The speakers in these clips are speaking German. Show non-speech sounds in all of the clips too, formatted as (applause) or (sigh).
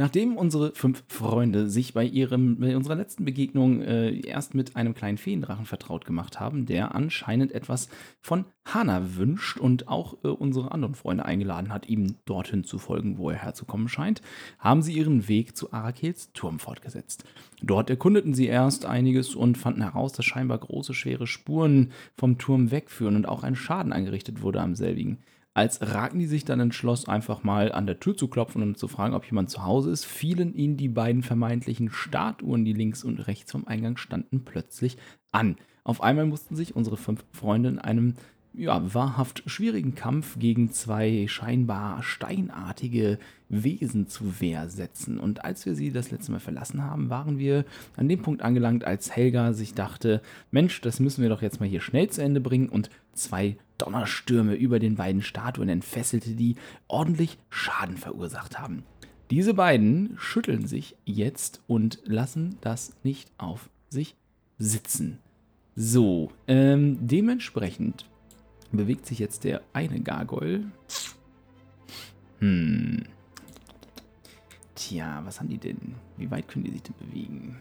Nachdem unsere fünf Freunde sich bei, ihrem, bei unserer letzten Begegnung äh, erst mit einem kleinen Feendrachen vertraut gemacht haben, der anscheinend etwas von Hana wünscht und auch äh, unsere anderen Freunde eingeladen hat, ihm dorthin zu folgen, wo er herzukommen scheint, haben sie ihren Weg zu Arakels Turm fortgesetzt. Dort erkundeten sie erst einiges und fanden heraus, dass scheinbar große, schwere Spuren vom Turm wegführen und auch ein Schaden angerichtet wurde am selbigen. Als Ragni sich dann entschloss, einfach mal an der Tür zu klopfen und zu fragen, ob jemand zu Hause ist, fielen ihnen die beiden vermeintlichen Statuen, die links und rechts vom Eingang standen, plötzlich an. Auf einmal mussten sich unsere fünf Freunde in einem ja, wahrhaft schwierigen Kampf gegen zwei scheinbar steinartige Wesen zu Wehr setzen. Und als wir sie das letzte Mal verlassen haben, waren wir an dem Punkt angelangt, als Helga sich dachte, Mensch, das müssen wir doch jetzt mal hier schnell zu Ende bringen und zwei Donnerstürme über den beiden Statuen entfesselte, die ordentlich Schaden verursacht haben. Diese beiden schütteln sich jetzt und lassen das nicht auf sich sitzen. So, ähm, dementsprechend bewegt sich jetzt der eine Gargoyle. Hm. Tja, was haben die denn? Wie weit können die sich denn bewegen?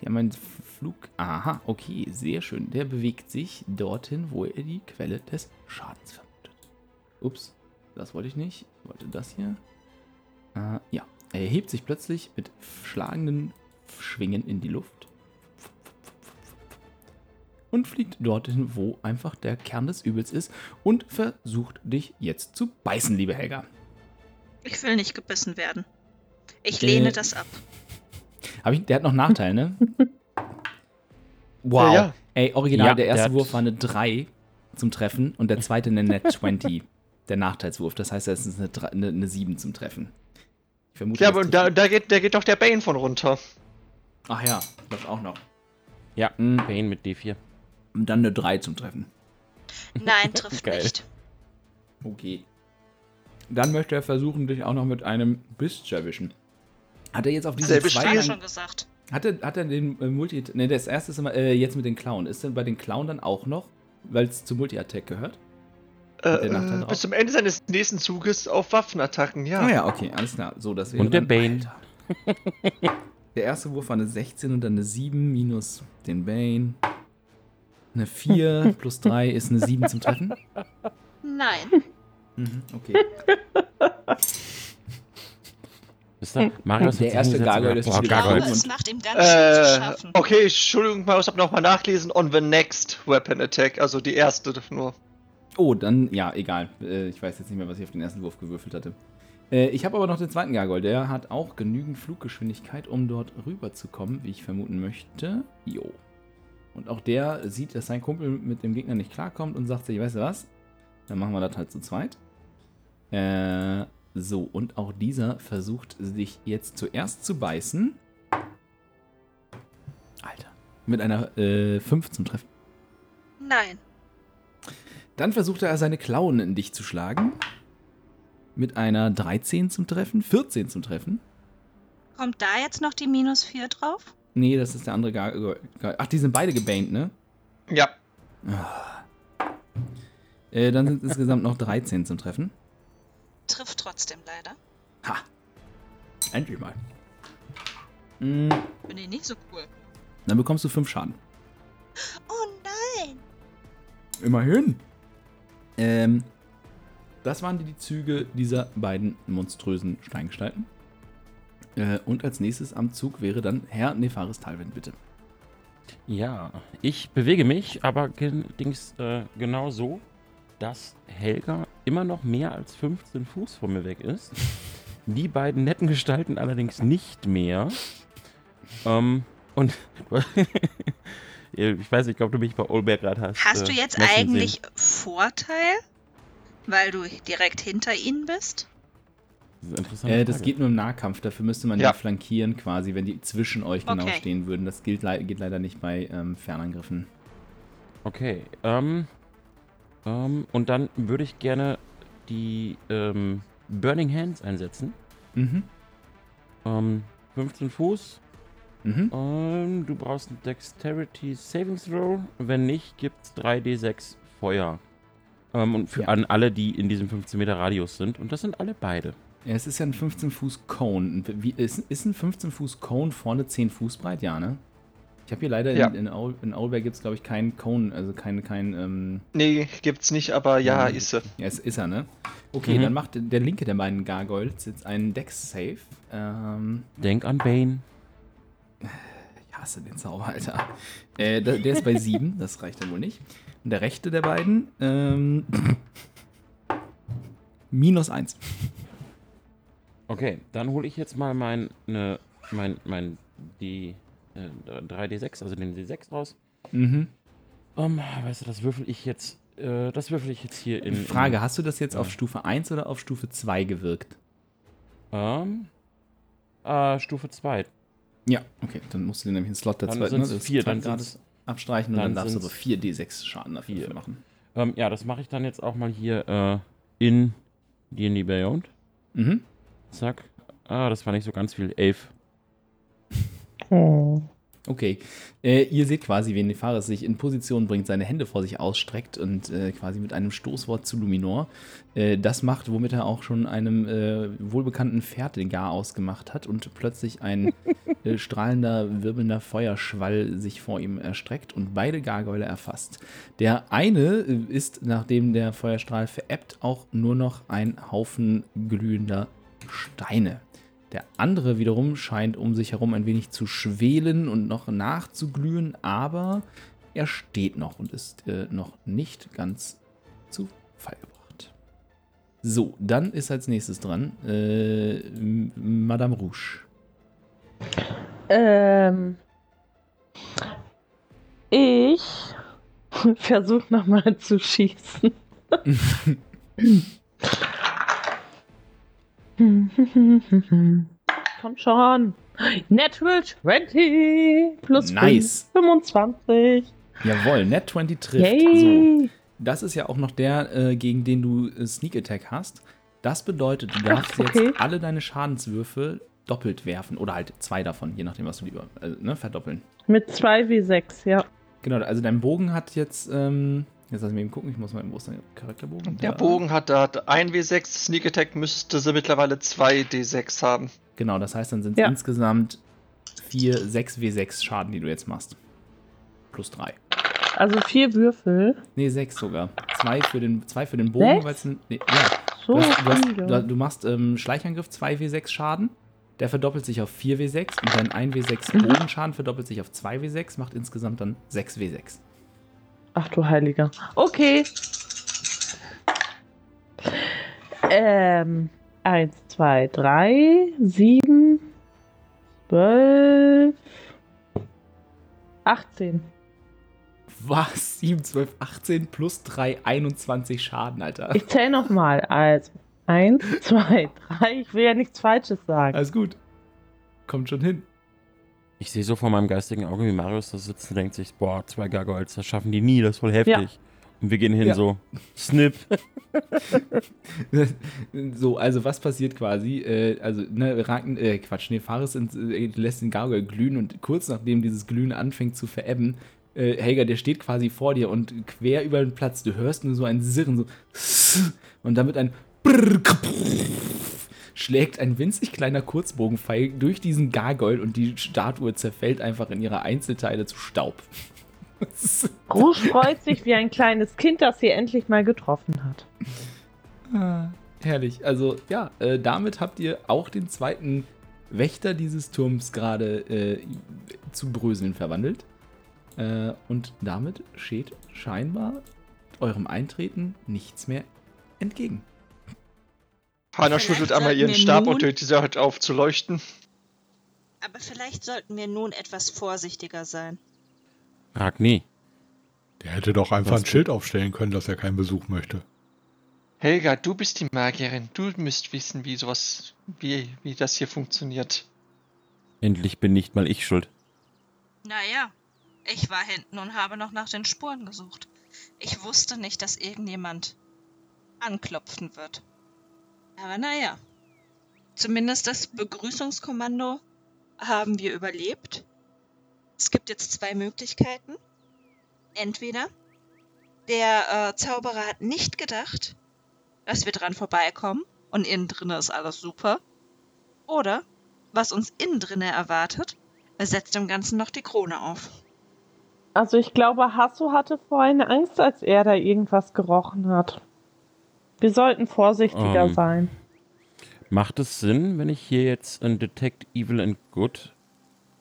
Die haben einen Flug. Aha, okay, sehr schön. Der bewegt sich dorthin, wo er die Quelle des Schadens vermutet. Ups, das wollte ich nicht. Ich wollte das hier. Äh, ja, er hebt sich plötzlich mit schlagenden Schwingen in die Luft und fliegt dorthin, wo einfach der Kern des Übels ist und versucht dich jetzt zu beißen, liebe Helga. Ich will nicht gebissen werden. Ich lehne äh, das ab. Hab ich, der hat noch Nachteile, ne? (laughs) Wow. Ja, ja. Ey, original, ja, der erste der Wurf war eine 3 zum Treffen und der zweite eine Net (laughs) 20. der Nachteilswurf. Das heißt, es ist eine, eine, eine 7 zum Treffen. Ich vermute, ja, aber da, da, geht, da geht doch der Bane von runter. Ach ja, das auch noch. Ja, mhm. Bane mit D4. Und dann eine 3 zum Treffen. Nein, (laughs) trifft nicht. Okay. Dann möchte er versuchen, dich auch noch mit einem Biss zu erwischen. Hat er jetzt auf diese zwei... Ja schon gesagt. Hat er, hat er den äh, Multi... Ne, das erste ist immer äh, jetzt mit den Clown. Ist denn bei den Clown dann auch noch, weil es zu Multi-Attack gehört? Äh, bis zum Ende seines nächsten Zuges auf Waffenattacken, ja. Ah ja, okay, alles klar. So, das wäre Und der Bane. der erste Wurf war eine 16 und dann eine 7 minus den Bane. Eine 4 plus 3 ist eine 7 zum Treffen? Nein. Mhm, okay. Ist da? Marius der erste Gargoyle ist oh, Gargoyle. Es macht ihm ganz äh, zu schaffen. Okay, Entschuldigung, Marius, hab nochmal nachlesen. On the next Weapon Attack, also die erste nur. Oh, dann, ja, egal. Äh, ich weiß jetzt nicht mehr, was ich auf den ersten Wurf gewürfelt hatte. Äh, ich habe aber noch den zweiten Gargoyle. Der hat auch genügend Fluggeschwindigkeit, um dort rüber zu kommen, wie ich vermuten möchte. Jo. Und auch der sieht, dass sein Kumpel mit dem Gegner nicht klarkommt und sagt sich, weißt du was? Dann machen wir das halt zu zweit. Äh, so, und auch dieser versucht sich jetzt zuerst zu beißen. Alter. Mit einer äh, 5 zum Treffen. Nein. Dann versucht er seine Klauen in dich zu schlagen. Mit einer 13 zum Treffen, 14 zum Treffen. Kommt da jetzt noch die minus 4 drauf? Nee, das ist der andere Gar Ach, die sind beide gebannt, ne? Ja. Oh. Äh, dann sind insgesamt noch 13 zum Treffen. Trifft trotzdem leider. Ha. Endlich mal. Mhm. Bin ich nicht so cool. Dann bekommst du 5 Schaden. Oh nein! Immerhin. Ähm, das waren die Züge dieser beiden monströsen Steingestalten. Äh, und als nächstes am Zug wäre dann Herr Nefaris Talwin, bitte. Ja, ich bewege mich, aber allerdings äh, genau so, dass Helga immer noch mehr als 15 Fuß von mir weg ist. (laughs) Die beiden netten Gestalten allerdings nicht mehr. Ähm, und (laughs) ich weiß nicht, ob du mich bei Olberg gerade hast. Hast du äh, jetzt eigentlich sehen. Vorteil, weil du direkt hinter ihnen bist? Das ist Äh, das Frage. geht nur im Nahkampf, dafür müsste man Ja. die flankieren quasi, wenn die zwischen euch genau Okay. stehen würden. Das gilt, lei- geht leider nicht bei ähm, Fernangriffen. Okay. Ähm, ähm, und dann würde ich gerne die ähm, Burning Hands einsetzen. Mhm. Ähm, 15 Fuß. Mhm. Ähm, du brauchst einen Dexterity Savings Throw. Wenn nicht, gibt's 3d6 Feuer. Ähm, und für Ja. an alle, die in diesem 15 Meter Radius sind. Und das sind alle beide. Ja, es ist ja ein 15 Fuß Cone. Wie, ist, ist ein 15 Fuß Cone vorne 10 Fuß breit? Ja, ne? Ich habe hier leider Ja. in, in, Aulberg gibt es, glaube ich, keinen Cone, also kein, kein ähm, Nee, gibt's nicht, aber ja, Mhm. ist sie. ja, es ist er, ne? Okay, Mhm. dann macht der linke der beiden Gargoyles jetzt einen Dex-Save. Ähm, Denk an Bane. ich hasse den Zauber, Alter. Äh, der, der ist bei 7, (laughs) das reicht dann wohl nicht. Und der rechte der beiden, ähm, (clears throat) minus 1. Okay, dann hole ich jetzt mal mein, ne, mein, mein, die äh, 3d6, also den d6 raus. Mhm. Um, weißt du, das würfel ich jetzt, äh, das würfel ich jetzt hier in. Frage, hast du das jetzt Ja. auf Stufe 1 oder auf Stufe 2 gewirkt? In, ähm, äh, Stufe 2. Ja, okay, dann musst du dir nämlich einen Slot dazu Dann sind's das vier, dann gerade abstreichen und dann, dann darfst du aber 4d6 Schaden dafür vier. machen. Ähm, ja, das mache ich dann jetzt auch mal hier äh, in D&D Beyond. Mhm. Zack. Ah, das war nicht so ganz viel. Elf. Oh. Okay. Äh, ihr seht quasi, wie Nefaris sich in Position bringt, seine Hände vor sich ausstreckt und äh, quasi mit einem Stoßwort zu Luminor äh, das macht, womit er auch schon einem äh, wohlbekannten Pferd den Gar ausgemacht hat und plötzlich ein (laughs) äh, strahlender, wirbelnder Feuerschwall sich vor ihm erstreckt und beide Gargoyle erfasst. Der eine äh, ist, nachdem der Feuerstrahl verebbt, auch nur noch ein Haufen glühender Steine. Der andere wiederum scheint um sich herum ein wenig zu schwelen und noch nachzuglühen, aber er steht noch und ist äh, noch nicht ganz zu Fall gebracht. So, dann ist als nächstes dran äh, Madame Rouge. Ähm, ich (laughs) versuche nochmal zu schießen. (laughs) (laughs) Komm schon. Natural 20 plus Nice. 25. Jawohl, Net 20 trifft. So, Yay. das ist ja auch noch der, äh, gegen den du äh, Sneak Attack hast. Das bedeutet, du darfst okay. jetzt alle deine Schadenswürfel doppelt werfen. Oder halt zwei davon, je nachdem, was du lieber äh, ne, verdoppeln. Mit 2 wie 6, ja. Genau, also dein Bogen hat jetzt, ähm, jetzt lass mich eben gucken, ich muss mal, wo ist dein Charakterbogen? Der Da. Bogen hat da 1w6, Sneak Attack müsste sie mittlerweile 2d6 haben. Genau, das heißt, dann sind es Ja. insgesamt 4, 6 W6 Schaden, die du jetzt machst. Plus 3. Also vier Würfel. Nee, 6 sogar. 2 für den, zwei für den Bogen, weil es ein. Nee, ja. So Du, hast, du, hast, du, du machst ähm, Schleichangriff 2 W6 Schaden. Der verdoppelt sich auf 4 W6 und dein 1 W6 Mhm. Bogenschaden verdoppelt sich auf 2 W6, macht insgesamt dann 6 W6. Ach du Heiliger. Okay. Ähm, 1, 2, 3, 7, 12, 18. Was? 7, 12, 18 plus 3, 21 Schaden, Alter. Ich zähle nochmal. Also, 1, 2, 3. Ich will ja nichts Falsches sagen. Alles gut. Kommt schon hin. Ich sehe so vor meinem geistigen Auge, wie Marius da sitzt und denkt sich, boah, zwei Gargoyles, das schaffen die nie, das ist voll heftig. Und wir gehen hin Ja. so, Snip. (laughs) so, also was passiert quasi? Äh, also, ne, Raken, äh, Quatsch, nee, Fares ins- äh, lässt den Gargoyle glühen und kurz nachdem dieses Glühen anfängt zu verebben, äh, Helga, der steht quasi vor dir und quer über den Platz, du hörst nur so ein Sirren, so (laughs) und damit ein schlägt ein winzig kleiner Kurzbogenpfeil durch diesen Gargoyle und die Statue zerfällt einfach in ihre Einzelteile zu Staub. (laughs) Rouge freut sich wie ein kleines Kind, das sie endlich mal getroffen hat. Ah, herrlich. Also ja, äh, damit habt ihr auch den zweiten Wächter dieses Turms gerade äh, zu Bröseln verwandelt. Äh, und damit steht scheinbar eurem Eintreten nichts mehr entgegen. Hanna schüttelt einmal ihren Stab nun- und hört diese halt auf zu leuchten. Aber vielleicht sollten wir nun etwas vorsichtiger sein. Ragni. Der hätte doch einfach Was ein Schild aufstellen können, dass er keinen Besuch möchte. Helga, du bist die Magierin. Du müsst wissen, wie sowas, wie, wie das hier funktioniert. Endlich bin nicht mal ich schuld. Naja, ich war hinten und habe noch nach den Spuren gesucht. Ich wusste nicht, dass irgendjemand anklopfen wird. Aber naja, zumindest das Begrüßungskommando haben wir überlebt. Es gibt jetzt zwei Möglichkeiten. Entweder der äh, Zauberer hat nicht gedacht, dass wir dran vorbeikommen und innen drinne ist alles super. Oder, was uns innen drinne erwartet, er setzt dem Ganzen noch die Krone auf. Also ich glaube, Hasso hatte vorhin Angst, als er da irgendwas gerochen hat. Wir sollten vorsichtiger Ähm. sein. Macht es Sinn, wenn ich hier jetzt ein Detect Evil and Good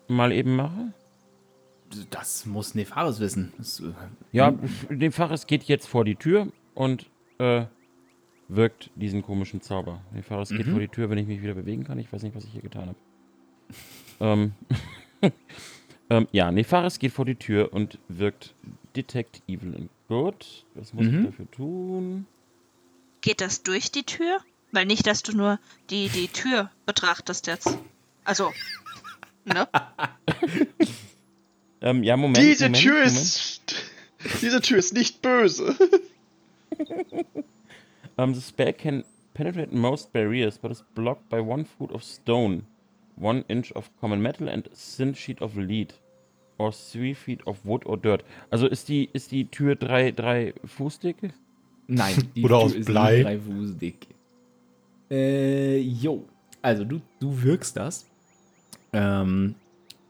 mal eben mache? Das muss Nefaris wissen. Das, äh, Ja, hm, dem Fahrers geht jetzt vor die Tür und äh, wirkt diesen komischen Zauber. Der Fahrers geht Mhm. vor die Tür, wenn ich mich wieder bewegen kann. Ich weiß nicht, was ich hier getan habe. ähm, (laughs) ähm, ja, Nefaris geht vor die Tür und wirkt Detect Evil and Good. Was muss Mhm. ich dafür tun? Geht das durch die Tür? Weil nicht, dass du nur die, die Tür betrachtest jetzt. Also, ne? (laughs) Ähm, ja, Moment. diese Moment, Tür Moment. ist. Diese Tür ist nicht böse. Um, (laughs) the spell can penetrate most barriers, but is blocked by one foot of stone, one inch of common metal and a thin sheet of lead. Or three feet of wood or dirt. Also ist die, ist die Tür drei, drei Fuß dicke? Nein, (laughs) die Oder aus ist Blei. nur drei Fuß dick. Äh, jo. Also du, du wirkst das. Ähm,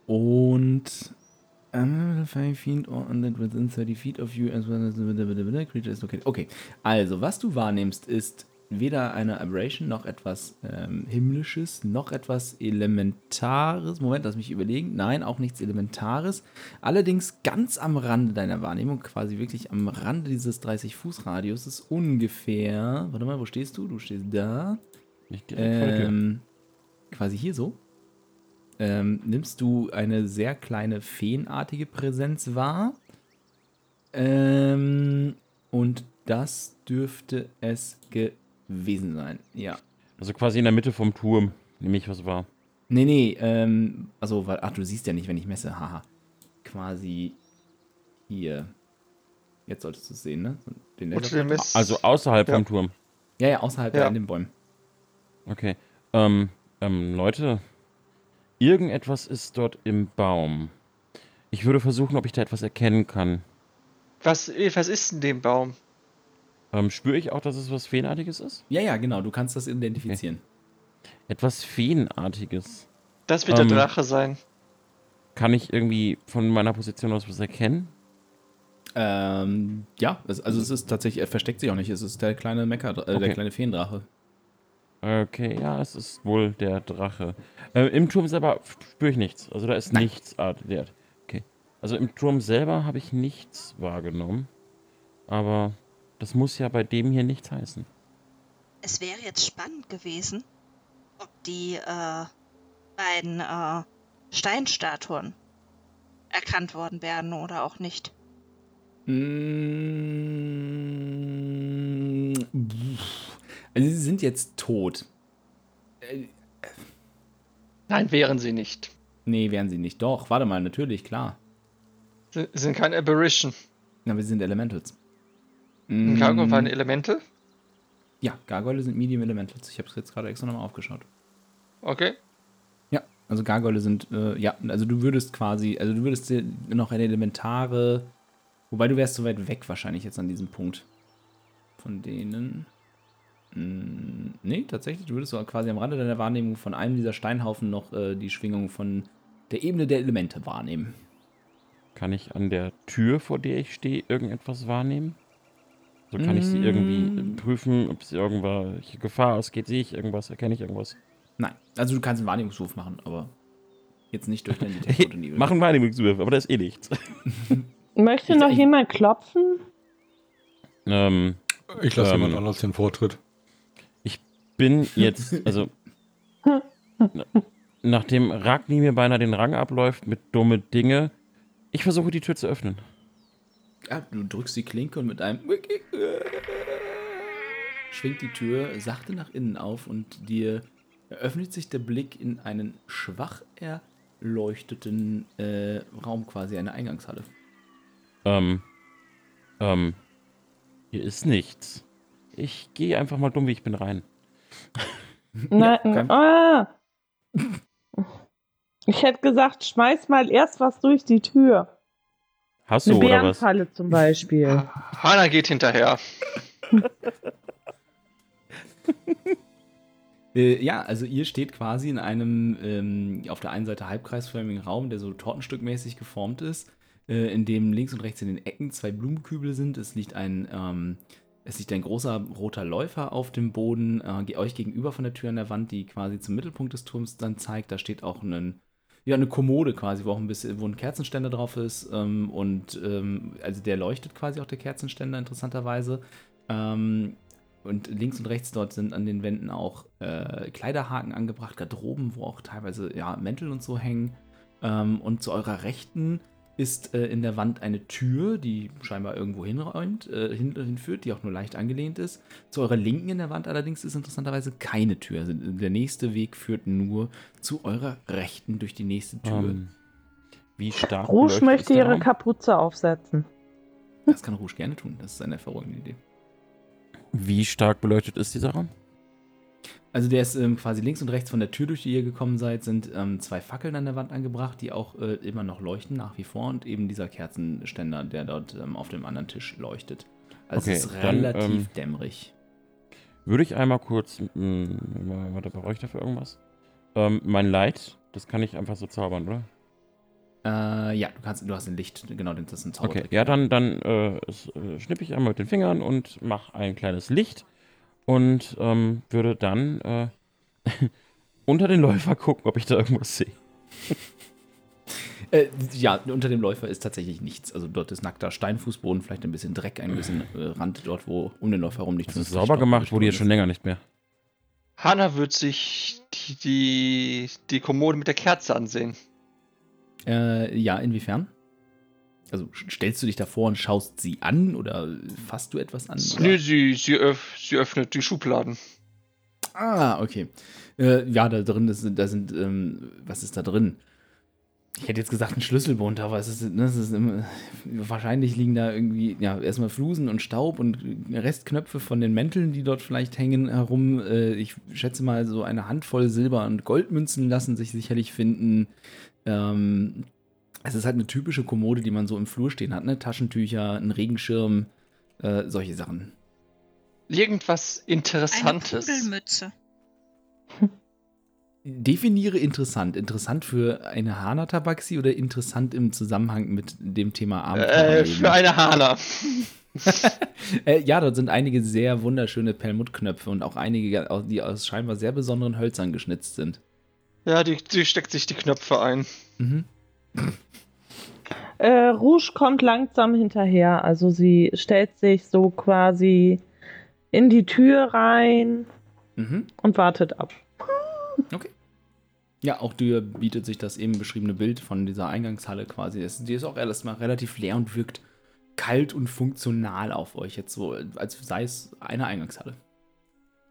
und uh, five feet or under within 30 feet of you as well as the creature is located. Okay, also was du wahrnimmst ist weder eine Aberration noch etwas ähm, himmlisches noch etwas elementares. Moment, lass mich überlegen. Nein, auch nichts elementares. Allerdings ganz am Rande deiner Wahrnehmung, quasi wirklich am Rande dieses 30 Fuß Radiuses ungefähr. Warte mal, wo stehst du? Du stehst da. Der Tür. Ähm, quasi hier so. Ähm, nimmst du eine sehr kleine feenartige Präsenz wahr. Ähm, und das dürfte es gewesen sein. Ja. Also quasi in der Mitte vom Turm, nehme ich was wahr. Nee, nee, ähm, also, weil, ach, du siehst ja nicht, wenn ich messe, haha. Quasi hier. Jetzt solltest du es sehen, ne? Den. Also außerhalb Ja. vom Turm. ja, ja, außerhalb Ja. da in den Bäumen. Okay. Ähm, ähm, Leute, irgendetwas ist dort im Baum. Ich würde versuchen, ob ich da etwas erkennen kann. Was, was ist in dem Baum? Ähm, spüre ich auch, dass es was Feenartiges ist? Ja, ja, genau, du kannst das identifizieren. Etwas Feenartiges. Das wird Ähm. der Drache sein. Kann ich irgendwie von meiner Position aus was erkennen? Ähm, ja, es, also es ist tatsächlich, er versteckt sich auch nicht, es ist der kleine Mecker, äh, der Okay. kleine Feendrache. Okay, ja, es ist wohl der Drache. Äh, Im Turm selber spüre ich nichts. Also da ist Nein. nichts artwert. Okay. Also im Turm selber habe ich nichts wahrgenommen. Aber das muss ja bei dem hier nichts heißen. Es wäre jetzt spannend gewesen, ob die äh, beiden äh, Steinstatuen erkannt worden wären oder auch nicht. Mm. Also sie sind jetzt tot. Nein, wären sie nicht. nee, wären sie nicht. Doch, warte mal, natürlich, klar. Sie sind kein Apparition. Na, wir sind Elementals. Ein Mm, Gargoyle war ein Elemental? Ja, Gargoyle sind Medium Elementals. Ich habe es jetzt gerade extra nochmal aufgeschaut. Okay. Ja, also Gargoyle sind, äh, ja, also du würdest quasi, also du würdest dir noch eine elementare, wobei du wärst so weit weg wahrscheinlich jetzt an diesem Punkt. Von denen. Mm, nee, tatsächlich, du würdest so quasi am Rande deiner Wahrnehmung von einem dieser Steinhaufen noch äh, die Schwingung von der Ebene der Elemente wahrnehmen. Kann ich an der Tür, vor der ich stehe, irgendetwas wahrnehmen? So kann ich sie irgendwie Mm. prüfen, ob es irgendwelche Gefahr ausgeht. Sehe ich irgendwas? Erkenne ich irgendwas? Nein, also du kannst einen Wahrnehmungswurf machen, aber jetzt nicht durch dein (laughs) Detektor. Mach einen Wahrnehmungswurf, aber da ist eh nichts. (laughs) Möchte Ich- noch ich- jemand klopfen? ähm, Ich lasse Ähm. jemand anders den Vortritt. bin jetzt, also na- nachdem Ragni mir beinahe den Rang abläuft mit dumme Dinge, ich versuche die Tür zu öffnen. Ja, du drückst die Klinke und mit einem schwingt die Tür sachte nach innen auf und dir eröffnet sich der Blick in einen schwach erleuchteten äh, Raum, quasi eine Eingangshalle. Ähm, ähm, hier ist nichts. Ich gehe einfach mal dumm, wie ich bin, rein. Nein, kein- ah. Ich hätte gesagt, schmeiß mal erst was durch die Tür. Hast Eine du oder was? Bärenfalle zum Beispiel. (laughs) Hana geht hinterher. (laughs) Äh, ja, also ihr steht quasi in einem ähm, auf der einen Seite halbkreisförmigen Raum, der so tortenstückmäßig geformt ist, äh, in dem links und rechts in den Ecken zwei Blumenkübel sind. Es liegt ein, ähm, es liegt ein großer roter Läufer auf dem Boden, äh, euch gegenüber von der Tür an der Wand, die quasi zum Mittelpunkt des Turms dann zeigt. Da steht auch ein, ja, eine Kommode quasi, wo auch ein bisschen, wo ein Kerzenständer drauf ist. Ähm, und ähm, also der leuchtet quasi auch der Kerzenständer interessanterweise. Ähm, und links und rechts dort sind an den Wänden auch äh, Kleiderhaken angebracht, Garderoben, wo auch teilweise ja, Mäntel und so hängen. Ähm, und zu eurer Rechten ist äh, in der Wand eine Tür, die scheinbar irgendwo hinräumt, äh, hin, hinführt, die auch nur leicht angelehnt ist. Zu eurer Linken in der Wand allerdings ist interessanterweise keine Tür. Also der nächste Weg führt nur zu eurer Rechten durch die nächste Tür. Ähm, wie stark Rouge möchte ihre Raum? Kapuze aufsetzen. Das kann Rouge gerne tun. Das ist eine hervorragende Idee. Wie stark beleuchtet ist dieser Raum? Also der ist ähm, quasi links und rechts von der Tür, durch die ihr gekommen seid, sind ähm, zwei Fackeln an der Wand angebracht, die auch äh, immer noch leuchten nach wie vor und eben dieser Kerzenständer, der dort ähm, auf dem anderen Tisch leuchtet. Also Okay, es ist dann, relativ ähm, dämmerig. Würde ich einmal kurz. Mh, warte, brauche ich dafür irgendwas? Ähm, mein Light, das kann ich einfach so zaubern, oder? Äh, ja, du kannst, du hast ein Licht, genau, das ist ein Zauber. Okay, ja, dann, dann äh, äh, schnippe ich einmal mit den Fingern und mache ein kleines Licht und ähm, würde dann äh, (laughs) unter den Läufer gucken, ob ich da irgendwas sehe. (laughs) Äh, ja, unter dem Läufer ist tatsächlich nichts. Also dort ist nackter Steinfußboden, vielleicht ein bisschen Dreck, ein bisschen äh, Rand dort, wo um den Läufer herum nicht Das ist 50 sauber Staub gemacht, wurde jetzt schon länger nicht mehr. Hana wird sich die, die, die Kommode mit der Kerze ansehen. Äh, ja, inwiefern? Also stellst du dich davor und schaust sie an oder fasst du etwas an? Nö, sie, sie, öff, sie öffnet die Schubladen. Ah, okay. Äh, ja, da drin ist, da sind, ähm, was ist da drin? Ich hätte jetzt gesagt ein Schlüsselbund, aber es ist, ne, es ist immer, wahrscheinlich liegen da irgendwie, ja, erstmal Flusen und Staub und Restknöpfe von den Mänteln, die dort vielleicht hängen, herum. Äh, ich schätze mal, so eine Handvoll Silber- und Goldmünzen lassen sich sicherlich finden. Ähm, es ist halt eine typische Kommode, die man so im Flur stehen hat, ne? Taschentücher, ein Regenschirm, äh, solche Sachen. Irgendwas Eine Interessantes. Pudelmütze. (laughs) Definiere interessant. Interessant für eine Hana-Tabaxi oder interessant im Zusammenhang mit dem Thema Äh, Abenteuerleben? für eine Hana. (laughs) äh, ja, dort sind einige sehr wunderschöne Perlmuttknöpfe und auch einige, die aus scheinbar sehr besonderen Hölzern geschnitzt sind. Ja, die, die steckt sich die Knöpfe ein. Mhm. Äh, Rouge kommt langsam hinterher. Also sie stellt sich so quasi in die Tür rein Mhm. und wartet ab. Okay. Ja, auch dir bietet sich das eben beschriebene Bild von dieser Eingangshalle quasi. Die ist auch erstmal relativ leer und wirkt kalt und funktional auf euch. Jetzt so, als sei es eine Eingangshalle.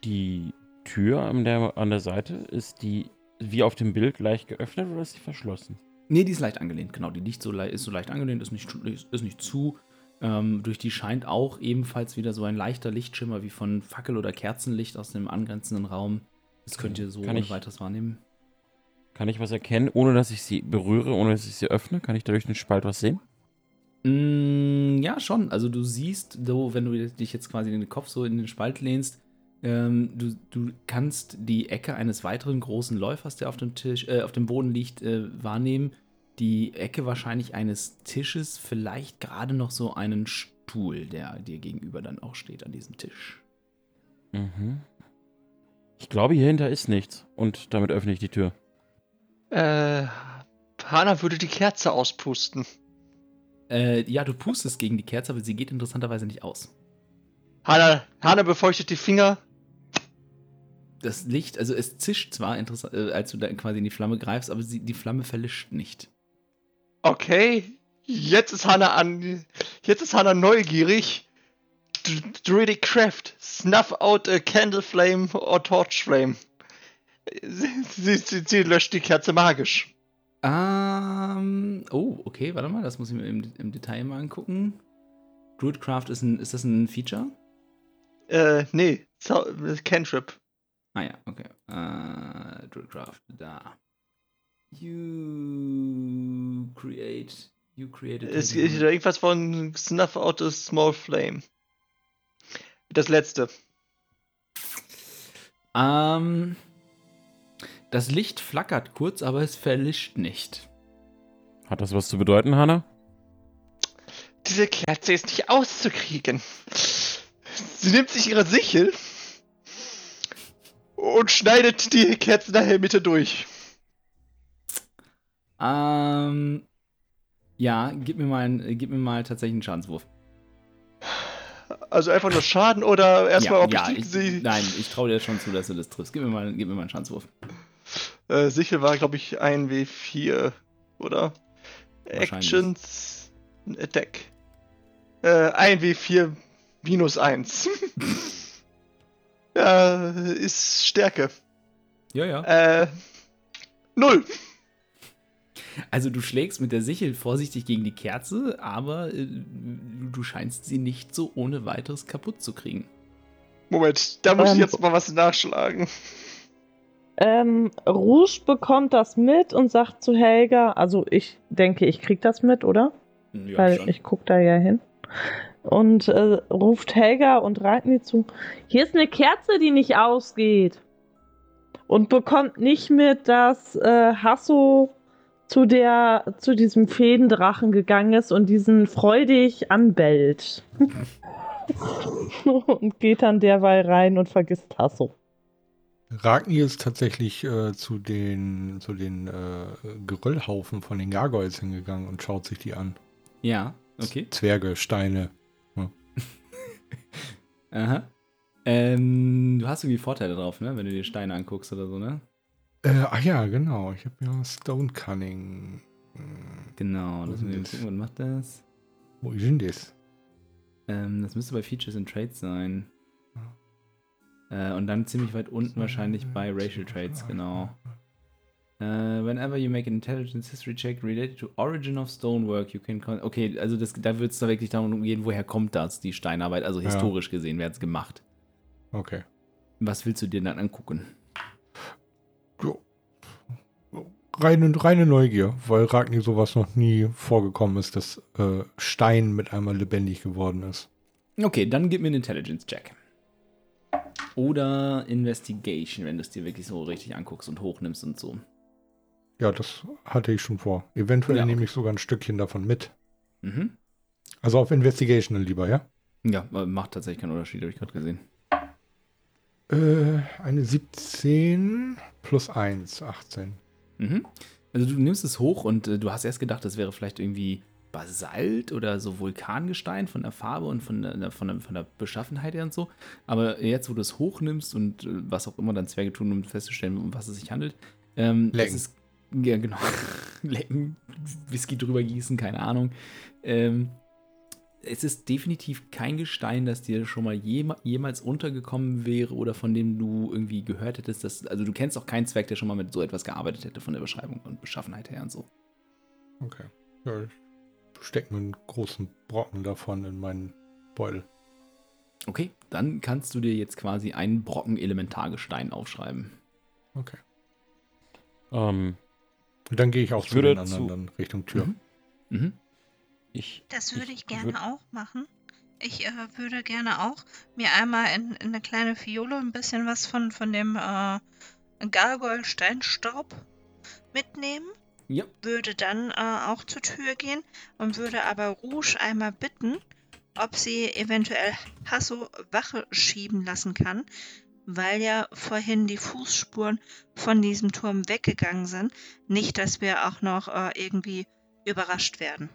Die Tür an der, an der Seite, ist die wie auf dem Bild leicht geöffnet oder ist sie verschlossen? Nee, die ist leicht angelehnt, genau. Die liegt so, ist so leicht angelehnt, ist nicht, ist nicht zu. Ähm, durch die scheint auch ebenfalls wieder so ein leichter Lichtschimmer wie von Fackel- oder Kerzenlicht aus dem angrenzenden Raum. Das könnt ihr so Kann ohne ich- weiteres wahrnehmen. Kann ich was erkennen, ohne dass ich sie berühre, ohne dass ich sie öffne? Kann ich da durch den Spalt was sehen? Mm, ja, schon. Also du siehst, so, wenn du dich jetzt quasi den Kopf so in den Spalt lehnst, ähm, du, du kannst die Ecke eines weiteren großen Läufers, der auf dem Tisch, äh, auf dem Boden liegt, äh, wahrnehmen. Die Ecke wahrscheinlich eines Tisches, vielleicht gerade noch so einen Stuhl, der dir gegenüber dann auch steht an diesem Tisch. Mhm. Ich glaube, hier hinter ist nichts. Und damit öffne ich die Tür. Äh, Hana würde die Kerze auspusten. Äh, ja, du pustest gegen die Kerze, aber sie geht interessanterweise nicht aus. Hana, Hana befeuchtet die Finger. Das Licht, also es zischt zwar, interessant, äh, als du da quasi in die Flamme greifst, aber sie, die Flamme verlischt nicht. Okay, jetzt ist Hana an. Jetzt ist Hana neugierig. Druidic Craft. Snuff out a candle flame or torch flame. Sie, sie, sie, sie löscht die Kerze magisch. Ähm, oh, okay, warte mal, das muss ich mir im, im Detail mal angucken. Druidcraft ist ein, ist das ein Feature? Äh, nee. Cantrip. Ah ja, okay. Äh, Druidcraft, da. You create, you created. Es ist irgendwas von Snuff out a small flame. Das letzte. Ähm, das Licht flackert kurz, aber es verlischt nicht. Hat das was zu bedeuten, Hanna? Diese Kerze ist nicht auszukriegen. Sie nimmt sich ihre Sichel und schneidet die Kerze nachher Mitte durch. Ähm, ja, gib mir mal, gib mir mal tatsächlich einen Schadenswurf. Also einfach nur Schaden oder erstmal, ja, ob ja, ich, ich, sie. Nein, ich traue dir schon zu, dass du das triffst. Gib mir mal, gib mir mal einen Schadenswurf. Äh, Sichel war, glaube ich, ein W4, oder? Actions Attack. Äh, ein W4 minus 1. (laughs) ja, ist Stärke. Ja, ja. Äh, null. Also du schlägst mit der Sichel vorsichtig gegen die Kerze, aber äh, du scheinst sie nicht so ohne weiteres kaputt zu kriegen. Moment, da muss ich Ähm, jetzt mal was nachschlagen. Ähm, Rouge bekommt das mit und sagt zu Helga, also ich denke, ich krieg das mit, oder? Ja, Weil ich guck da ja hin. Und äh, ruft Helga und Ragni zu, hier ist eine Kerze, die nicht ausgeht. Und bekommt nicht mit, dass äh, Hasso zu der zu diesem Feendrachen gegangen ist und diesen freudig anbellt. (laughs) und geht dann derweil rein und vergisst Hasso. Ragni ist tatsächlich äh, zu den, zu den äh, Geröllhaufen von den Gargoyles hingegangen und schaut sich die an. Ja, okay. Zwerge, Steine. Aha. Ähm, du hast irgendwie Vorteile drauf, ne? Wenn du dir Steine anguckst oder so, ne? Äh, ach ja, genau. Ich habe ja Stone Cunning. Hm, Genau, das wir gucken, was macht das? Wo ist denn das? Ähm, das müsste bei Features and Traits sein. Äh, und dann ziemlich weit unten wahrscheinlich bei Racial Traits, genau. Äh, whenever you make an intelligence history check related to origin of stonework, you can. Okay, also das, da wird es da wirklich darum gehen, woher kommt das, die Steinarbeit? Also Ja. historisch gesehen, wer hat es gemacht? Okay. Was willst du dir dann angucken? Reine, reine Neugier, weil Ragni sowas noch nie vorgekommen ist, dass äh, Stein mit einmal lebendig geworden ist. Okay, dann gib mir einen Intelligence-Check. Oder Investigation, wenn du es dir wirklich so richtig anguckst und hochnimmst und so. Ja, das hatte ich schon vor. Eventuell Ja, nehme okay. ich sogar ein Stückchen davon mit. Mhm. Also auf Investigation lieber, ja? Ja, äh, macht tatsächlich keinen Unterschied, habe ich gerade gesehen. Äh, eine 17 plus 1, 18. Mhm. Also du nimmst es hoch und äh, du hast erst gedacht, das wäre vielleicht irgendwie Basalt oder so Vulkangestein von der Farbe und von der, von der, von der Beschaffenheit her und so. Aber jetzt, wo du es hochnimmst und äh, was auch immer dann Zwerge tun, um festzustellen, um was es sich handelt, ähm, Lecken. es ist ja genau (laughs) lecken, Whisky drüber gießen, keine Ahnung. Ähm, es ist definitiv kein Gestein, das dir schon mal jema jemals untergekommen wäre oder von dem du irgendwie gehört hättest. Dass, also du kennst auch keinen Zwerg, der schon mal mit so etwas gearbeitet hätte von der Beschreibung und Beschaffenheit her und so. Okay. Ja, ich stecke mir einen großen Brocken davon in meinen Beutel. Okay, dann kannst du dir jetzt quasi einen Brocken Elementargestein aufschreiben. Okay. Ähm, Und dann gehe ich auch Ich zu würde den anderen zu- Richtung Tür. Mhm. Mhm. ich, Das würde ich gerne würd- auch machen. Ich äh, würde gerne auch mir einmal in, in eine kleine Fiole ein bisschen was von, von dem äh, Gargoyle-Steinstaub mitnehmen. Ja. Würde dann äh, auch zur Tür gehen und würde aber Rouge einmal bitten, ob sie eventuell Hasso Wache schieben lassen kann, weil ja vorhin die Fußspuren von diesem Turm weggegangen sind. Nicht, dass wir auch noch äh, irgendwie überrascht werden.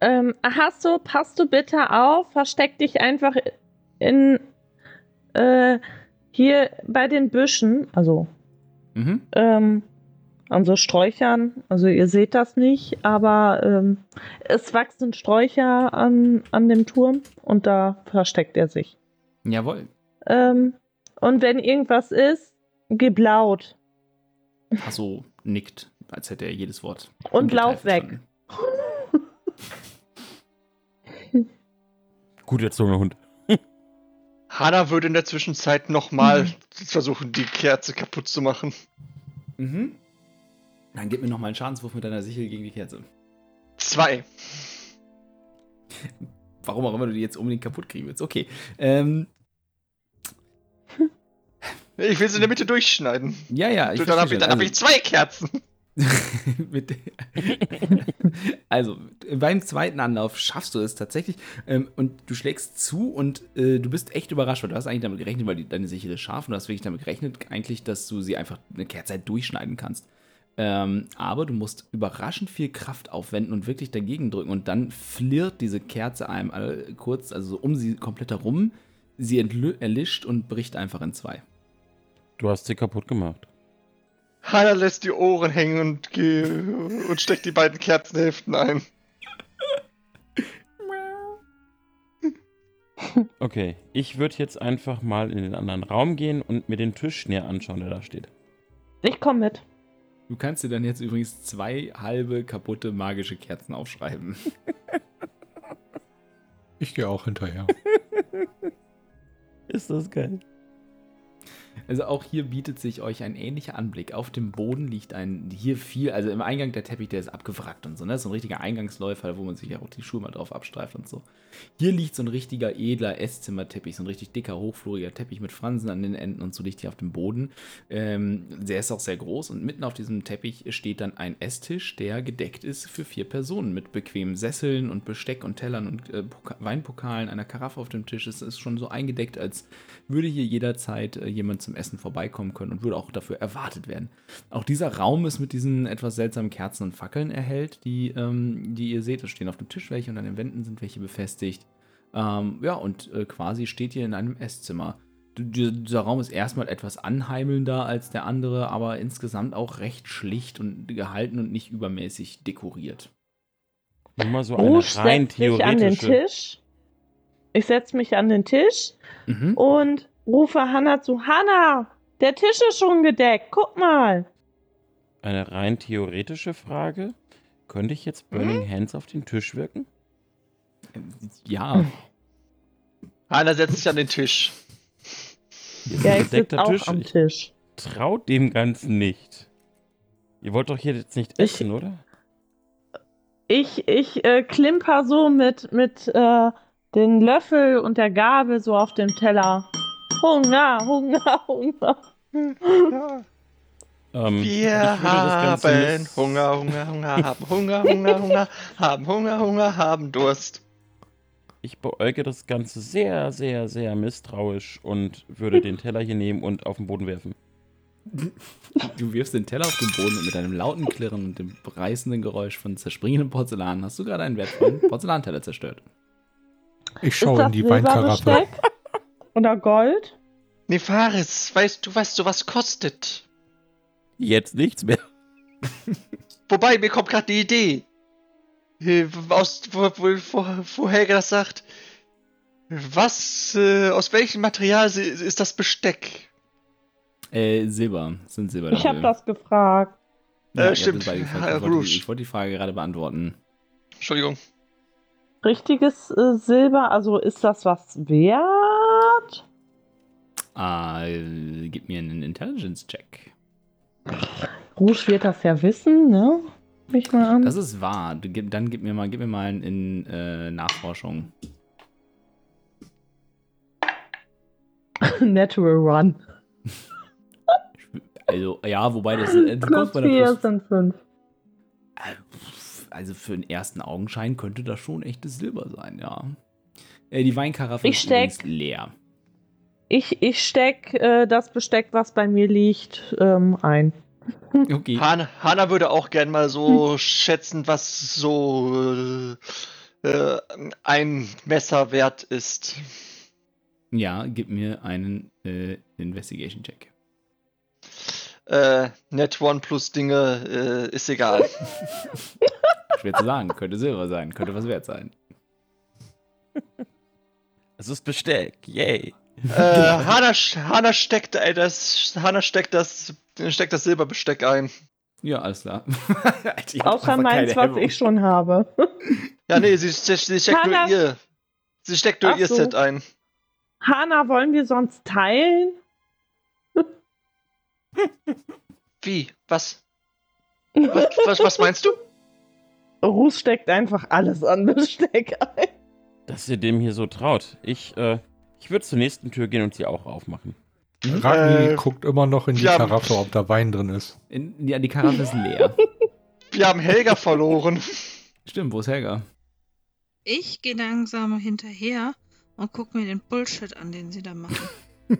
Ähm, Hasso, passt du bitte auf, versteck dich einfach in äh, hier bei den Büschen, also Mhm. ähm, an so Sträuchern. Also ihr seht das nicht, aber ähm, es wachsen Sträucher an, an dem Turm und da versteckt er sich. Jawohl. Ähm, und wenn irgendwas ist, gib laut Hasso nickt, als hätte er jedes Wort. und lauf weg. (laughs) Gut erzogener Hund. (laughs) Hana würde in der Zwischenzeit nochmal versuchen, die Kerze kaputt zu machen. Mhm. Dann gib mir noch mal einen Schadenswurf mit deiner Sichel gegen die Kerze. Zwei. Warum auch immer du die jetzt unbedingt kaputt kriegen willst. Okay. Ähm, Ich will sie in der Mitte durchschneiden. ja, ja. Ich dann habe ich, dann schon. hab ich zwei Kerzen. (laughs) Mit- also, beim zweiten Anlauf schaffst du es tatsächlich ähm, und du schlägst zu und äh, du bist echt überrascht, weil du hast eigentlich damit gerechnet, weil die, deine Sichel ist scharf und du hast wirklich damit gerechnet, eigentlich, dass du sie einfach eine Kerze halt durchschneiden kannst. Ähm, aber du musst überraschend viel Kraft aufwenden und wirklich dagegen drücken und dann flirrt diese Kerze einmal kurz, also so um sie komplett herum, sie erlischt und bricht einfach in zwei. Du hast sie kaputt gemacht. Hana lässt die Ohren hängen und, und steckt die beiden Kerzenhälften ein. (laughs) Okay, ich würde jetzt einfach mal in den anderen Raum gehen und mir den Tisch näher anschauen, der da steht. Ich komme mit. Du kannst dir dann jetzt übrigens zwei halbe kaputte magische Kerzen aufschreiben. (laughs) Ich gehe auch hinterher. (laughs) Ist das geil? Also auch hier bietet sich euch ein ähnlicher Anblick. Auf dem Boden liegt ein, hier viel, also im Eingang der Teppich, der ist abgewrackt und so, ne? Das ist so ein richtiger Eingangsläufer, wo man sich ja auch die Schuhe mal drauf abstreift und so. Hier liegt so ein richtiger edler Esszimmerteppich, so ein richtig dicker, hochfloriger Teppich mit Fransen an den Enden und so liegt hier auf dem Boden. Ähm, der ist auch sehr groß und mitten auf diesem Teppich steht dann ein Esstisch, der gedeckt ist für vier Personen mit bequemen Sesseln und Besteck und Tellern und äh, Poka- Weinpokalen, einer Karaffe auf dem Tisch. Es ist schon so eingedeckt, als würde hier jederzeit äh, jemand zum Essen vorbeikommen können und würde auch dafür erwartet werden. Auch dieser Raum ist mit diesen etwas seltsamen Kerzen und Fackeln erhellt, die, ähm, die ihr seht. Es stehen auf dem Tisch welche und an den Wänden sind welche befestigt. Ähm, ja, und äh, quasi steht ihr in einem Esszimmer. Dieser Raum ist erstmal etwas anheimelnder als der andere, aber insgesamt auch recht schlicht und gehalten und nicht übermäßig dekoriert. Nur mal so eine Rouge rein an den. Tisch. Ich setze mich an den Tisch Mhm. und rufe Hanna zu. Hanna, der Tisch ist schon gedeckt. Guck mal. Eine rein theoretische Frage. Könnte ich jetzt Burning Hands auf den Tisch wirken? Ja, Hana setzt sich an den Tisch. Ja, ich sitze gedeckter auch Tisch. am Ich Tisch. traut dem Ganzen nicht. Ihr wollt doch hier jetzt nicht Ich- essen, oder? Ich, ich äh, klimper so mit, mit äh, den Löffel und der Gabel so auf dem Teller. Hunger, Hunger, Hunger. Ähm, ich Wir würde das Ganze haben Hunger, Hunger, Hunger, haben Hunger, Hunger, Hunger, haben Hunger, Hunger, haben Durst. Ich beäuge das Ganze sehr, sehr, sehr misstrauisch und würde den Teller hier nehmen und auf den Boden werfen. Du wirfst den Teller auf den Boden und mit einem lauten Klirren und dem reißenden Geräusch von zerspringendem Porzellan hast du gerade einen wertvollen Porzellanteller zerstört. Ich schaue in die Weinkaraffe. Oder Gold? Nefaris, weißt du, was sowas kostet? Jetzt nichts mehr. (laughs) Wobei, mir kommt gerade die Idee. Äh, Aus, wo, wo, wo, wo Helga das sagt. Was, äh, aus welchem Material ist das Besteck? Äh, Silber. Das sind Silber. Ich habe das gefragt. Ja, Äh, stimmt. gefragt. Ja, Ich wollte, ich wollte die Frage gerade beantworten. Entschuldigung. Richtiges äh, Silber, also ist das was wert? Äh, gib mir einen Intelligence-Check. Rouge wird das ja wissen, ne? Nehme Ich mal an. Das ist wahr. Du, gib- dann gib mir mal, gib mir mal einen in äh, Nachforschung. (laughs) Natural Run. Also, ja, wobei das. Äh, du Plus kommst bei der vier Plus, sind fünf. Äh, Also für den ersten Augenschein könnte das schon echtes Silber sein, ja. Äh, die Weinkaraffe Ich ist steck- leer. Ich, ich steck äh, das Besteck, was bei mir liegt, ähm, ein. Okay. Han Hanna würde auch gern mal so schätzen, was so äh, äh, ein Messer wert ist. Ja, gib mir einen äh, Investigation-Check. Äh, Net One plus Dinge äh, ist egal. (laughs) Schwer zu sagen. Könnte Silber sein, könnte was wert sein. Es ist Besteck. Yay. Äh, (laughs) Hanna, Hanna steckt, ey, das, Hanna steckt das, steckt das Silberbesteck ein. Ja, alles klar. (laughs) Außer meins, was Hemmung. ich schon habe. (laughs) Ja, nee, sie, sie, sie steckt Hanna- nur ihr. Sie steckt nur ihr so. Set ein. Hanna, wollen wir sonst teilen? Wie? Was? Was, was, was meinst du? Ruß steckt einfach alles an Besteck ein. Dass ihr dem hier so traut. Ich, äh, ich würde zur nächsten Tür gehen und sie auch aufmachen. Ragni Äh, guckt immer noch in die haben- Karaffe, ob da Wein drin ist. In, ja, die Karaffe ist leer. (laughs) Wir haben Helga verloren. Stimmt, wo ist Helga? Ich gehe langsam hinterher und gucke mir den Bullshit an, den sie da machen. (laughs)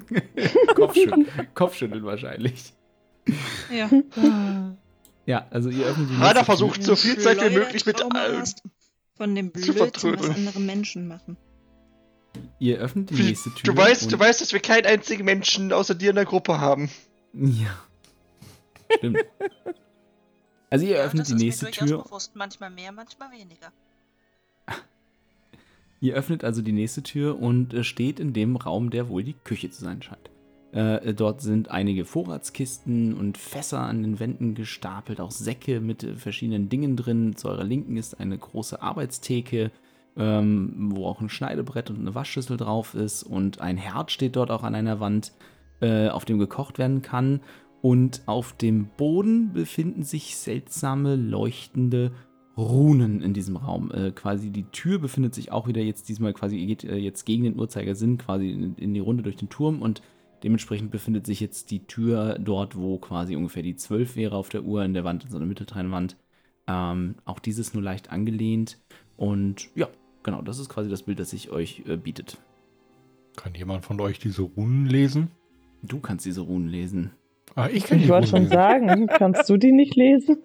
Kopfschütteln. Kopfschütteln wahrscheinlich. Ja. (laughs) Ja, also ihr öffnet die Hanna nächste versucht so viel Zeit wie möglich mit allem. Von dem zu Blödsinn, was andere Menschen machen. Ihr öffnet die Wie- nächste Tür. Du weißt, du weißt, dass wir keinen einzigen Menschen außer dir in der Gruppe haben. Ja. Stimmt. Also ihr öffnet die nächste Tür. bewusst, manchmal mehr, manchmal weniger. (laughs) Ihr öffnet also die nächste Tür und äh, steht in dem Raum, der wohl die Küche zu sein scheint. Äh, äh, dort sind einige Vorratskisten und Fässer an den Wänden gestapelt, auch Säcke mit äh, verschiedenen Dingen drin. Zu eurer Linken ist eine große Arbeitstheke, ähm, wo auch ein Schneidebrett und eine Waschschüssel drauf ist. Und ein Herd steht dort auch an einer Wand, äh, auf dem gekocht werden kann. Und auf dem Boden befinden sich seltsame, leuchtende Runen in diesem Raum. Äh, quasi die Tür befindet sich auch wieder jetzt diesmal quasi, geht äh, jetzt gegen den Uhrzeigersinn quasi in, in die Runde durch den Turm und dementsprechend befindet sich jetzt die Tür dort, wo quasi ungefähr die 12 wäre auf der Uhr in der Wand, in so einer Mitteltrennwand. Ähm, auch dieses nur leicht angelehnt und ja, genau, das ist quasi das Bild, das sich euch äh, bietet. Kann jemand von euch diese Runen lesen? Du kannst diese Runen lesen. Ah, ich kann Ich die wollte Runen schon lesen. sagen, kannst du die nicht lesen?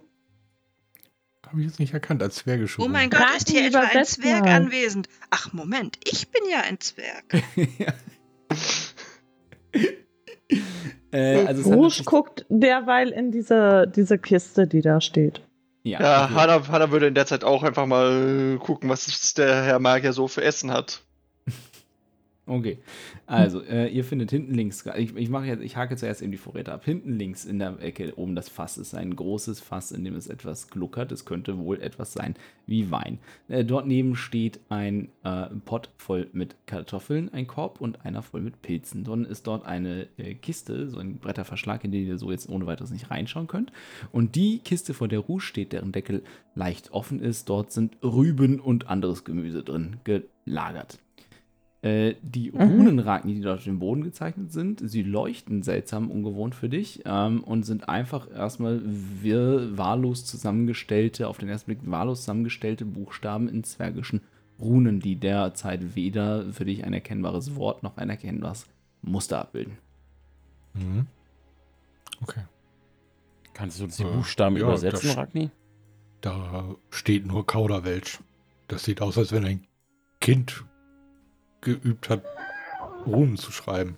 Habe ich jetzt nicht erkannt als Zwergische Oh mein Runen. Gott, ist hier etwa ein Zwerg mal. anwesend? Ach, Moment, ich bin ja ein Zwerg. (laughs) äh, also sich- guckt derweil in diese, diese Kiste, die da steht. Ja, Ja. Hanna, Hanna würde in der Zeit auch einfach mal gucken, was der Herr Magier so für Essen hat. Okay, also äh, ihr findet hinten links, ich, ich mache jetzt, ich hake zuerst eben die Vorräte ab. Hinten links in der Ecke oben das Fass ist ein großes Fass, in dem es etwas gluckert. Es könnte wohl etwas sein wie Wein. Äh, dort neben steht ein äh, Pott voll mit Kartoffeln, ein Korb und einer voll mit Pilzen. Dann ist dort eine äh, Kiste, so ein Bretterverschlag, in den ihr so jetzt ohne weiteres nicht reinschauen könnt. Und die Kiste, vor der Rouge steht, deren Deckel leicht offen ist, dort sind Rüben und anderes Gemüse drin gelagert. Äh, die Mhm. Runenraken, die dort auf dem Boden gezeichnet sind, sie leuchten seltsam ungewohnt für dich ähm, und sind einfach erstmal wirr, wahllos zusammengestellte, auf den ersten Blick wahllos zusammengestellte Buchstaben in zwergischen Runen, die derzeit weder für dich ein erkennbares Wort noch ein erkennbares Muster abbilden. Mhm. Okay. Kannst du uns die Äh, Buchstaben ja, übersetzen, das- Ragni? Da steht nur Kauderwelsch. Das sieht aus, als wenn ein Kind geübt hat, Runen zu schreiben.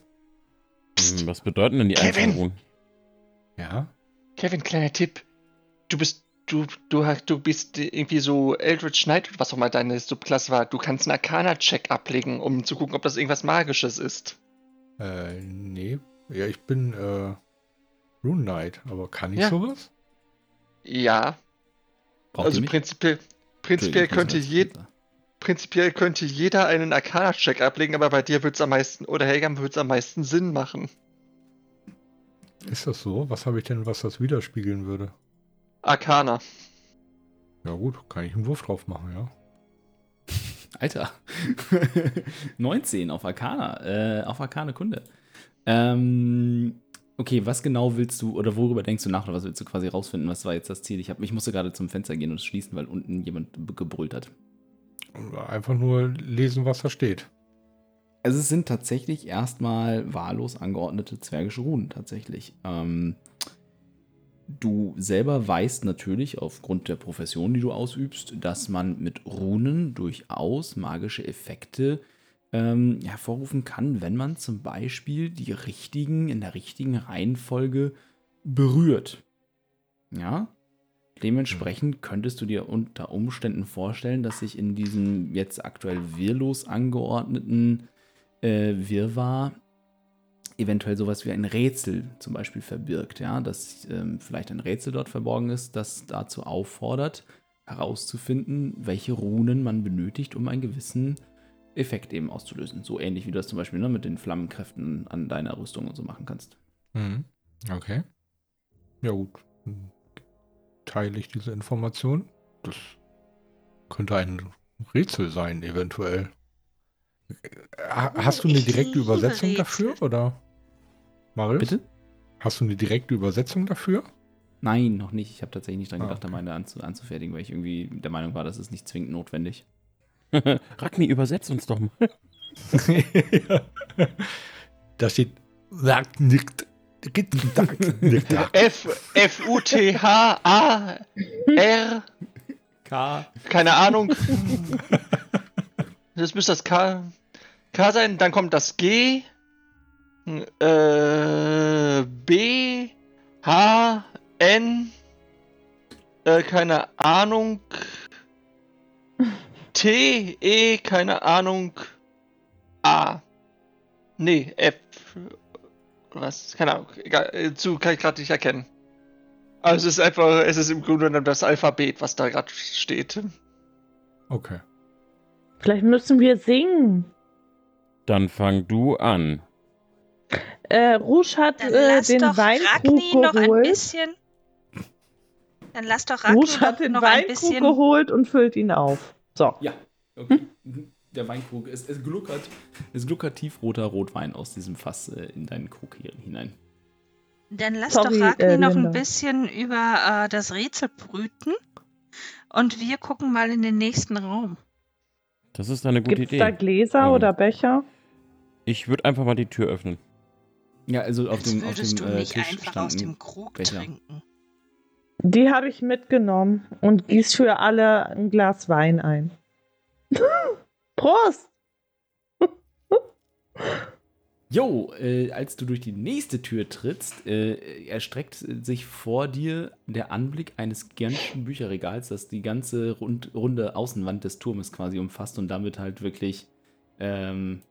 Hm, Was bedeuten denn die Kevin! einzelnen Runen? Ja? Kevin, kleiner Tipp. Du bist, du, du, hast- du bist irgendwie so Eldritch Knight oder was auch immer deine Subklasse war. Du kannst einen Arcana-Check ablegen, um zu gucken, ob das irgendwas Magisches ist. Äh, nee. Ja, ich bin, äh, Rune Knight, aber kann ich Ja. sowas? Ja, Braucht also prinzipiell, prinzipiell könnte, ich muss je, jetzt- prinzipiell könnte jeder einen Arcana-Check ablegen, aber bei dir wird es am meisten, oder Helga wird es am meisten Sinn machen. Ist das so? Was habe ich denn, was das widerspiegeln würde? Arcana. Ja gut, kann ich einen Wurf drauf machen, ja. (laughs) Alter. (laughs) 19 auf Arcana, äh, auf Arcane Kunde. Ähm, okay, was genau willst du oder worüber denkst du nach oder was willst du quasi rausfinden? Was war jetzt das Ziel? Ich, hab, ich musste gerade zum Fenster gehen und es schließen, weil unten jemand gebrüllt hat. Einfach nur lesen, was da steht. Also es sind tatsächlich erstmal wahllos angeordnete zwergische Runen tatsächlich. Ähm, du selber weißt natürlich aufgrund der Profession, die du ausübst, dass man mit Runen durchaus magische Effekte ähm, hervorrufen kann, wenn man zum Beispiel die richtigen, in der richtigen Reihenfolge berührt. Ja. Dementsprechend könntest du dir unter Umständen vorstellen, dass sich in diesem jetzt aktuell wirrlos angeordneten äh, Wirrwarr eventuell sowas wie ein Rätsel zum Beispiel verbirgt, ja, dass ähm, vielleicht ein Rätsel dort verborgen ist, das dazu auffordert, herauszufinden, welche Runen man benötigt, um einen gewissen Effekt eben auszulösen. So ähnlich wie du das zum Beispiel ne, mit den Flammenkräften an deiner Rüstung und so machen kannst. Mhm. Okay. Ja, gut. Teile ich diese Information. Das könnte ein Rätsel sein, eventuell. Ha- Hast du eine direkte Übersetzung dafür, oder? Marius? Bitte? Hast du eine direkte Übersetzung dafür? Nein, noch nicht. Ich habe tatsächlich nicht dran Ah, gedacht, da okay. meine anzu anzufertigen, weil ich irgendwie der Meinung war, das ist nicht zwingend notwendig. (laughs) Ragni, übersetz uns doch mal. (laughs) da steht. Sagt nicht. F, F, U, T, H, A, R, K. keine Ahnung. Das müsste das K, K sein, dann kommt das G, äh, B, H, N, äh, keine Ahnung, T, E, keine Ahnung, A. Nee, F. Was? Keine Ahnung. Egal. äh, Zu kann ich gerade nicht erkennen. Also es ist einfach, es ist im Grunde genommen das Alphabet, was da gerade steht. Okay. Vielleicht müssen wir singen. Dann fang du an. Äh, Rouge hat Dann äh, lass den doch Weinkrug Ragni noch ein geholt. bisschen. Dann lass doch Ragni Rouge hat den noch ein Weinkrug bisschen. geholt und füllt ihn auf. So. Ja, okay. Mhm. Der Weinkrug, es, es, gluckert, es gluckert tiefroter Rotwein aus diesem Fass äh, in deinen Krug hier hinein. Dann lass Sorry, doch Ragni äh, noch ein bisschen über äh, das Rätsel brüten. Und wir gucken mal in den nächsten Raum. Das ist eine gute Gibt es Idee. da Gläser Ähm, oder Becher? Ich würde einfach mal die Tür öffnen. Ja, also auf Als dem, auf würdest dem du äh, nicht Tisch einfach aus standen dem Krug Becher. trinken. Die habe ich mitgenommen und gieß für alle ein Glas Wein ein. (laughs) Prost! (laughs) Jo, äh, als du durch die nächste Tür trittst, äh, erstreckt sich vor dir der Anblick eines gigantischen Bücherregals, das die ganze rund, runde Außenwand des Turmes quasi umfasst und damit halt wirklich ähm,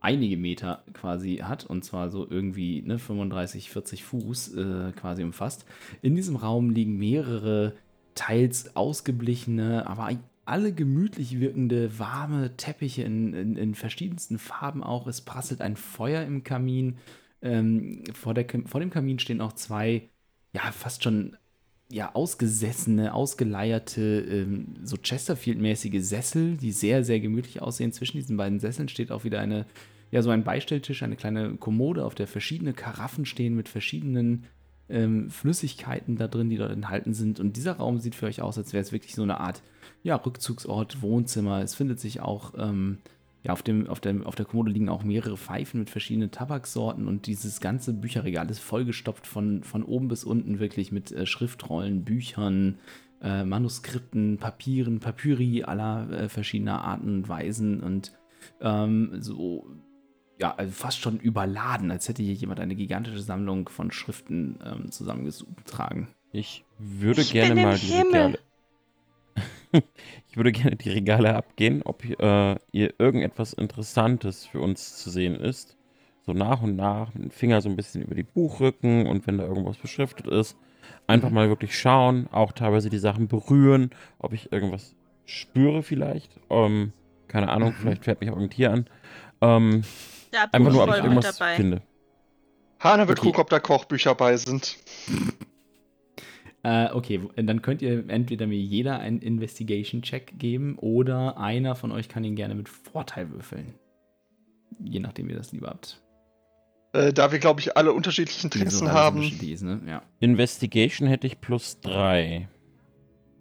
einige Meter quasi hat und zwar so irgendwie ne, 35, 40 Fuß äh, quasi umfasst. In diesem Raum liegen mehrere teils ausgeblichene, aber alle gemütlich wirkende, warme Teppiche in, in, in verschiedensten Farben auch. Es prasselt ein Feuer im Kamin. Ähm, vor, der, vor dem Kamin stehen auch zwei, ja, fast schon ja, ausgesessene, ausgeleierte, ähm, so Chesterfield-mäßige Sessel, die sehr, sehr gemütlich aussehen. Zwischen diesen beiden Sesseln steht auch wieder eine, ja, so ein Beistelltisch, eine kleine Kommode, auf der verschiedene Karaffen stehen mit verschiedenen ähm, Flüssigkeiten da drin, die dort enthalten sind. Und dieser Raum sieht für euch aus, als wäre es wirklich so eine Art ja, Rückzugsort, Wohnzimmer. Es findet sich auch, ähm, ja, auf, dem, auf, dem, auf der Kommode liegen auch mehrere Pfeifen mit verschiedenen Tabaksorten und dieses ganze Bücherregal ist vollgestopft von, von oben bis unten wirklich mit äh, Schriftrollen, Büchern, äh, Manuskripten, Papieren, Papyri aller äh, verschiedener Arten und Weisen und ähm, so, ja, also fast schon überladen, als hätte hier jemand eine gigantische Sammlung von Schriften ähm, zusammengetragen. Ich würde Ich gerne bin im mal die Himmel. Regale. (laughs) ich würde gerne die Regale abgehen, ob äh, ihr irgendetwas Interessantes für uns zu sehen ist. So nach und nach mit dem Finger so ein bisschen über die Buchrücken und wenn da irgendwas beschriftet ist, einfach mal wirklich schauen, auch teilweise die Sachen berühren, ob ich irgendwas spüre vielleicht. Ähm, keine Ahnung, Mhm. vielleicht fährt mich auch ein Tier an. Ähm, Da einfach nur, ob ich irgendwas dabei. finde. Hane wird Okay. gucken, ob da Kochbücher bei sind. Äh, okay, dann könnt ihr entweder mir jeder einen Investigation-Check geben oder einer von euch kann ihn gerne mit Vorteil würfeln. Je nachdem, wie ihr das lieber habt. Äh, da wir, glaube ich, alle unterschiedliche Wieso Interessen alles haben. unterschiedlich ne? ja. Investigation hätte ich plus drei.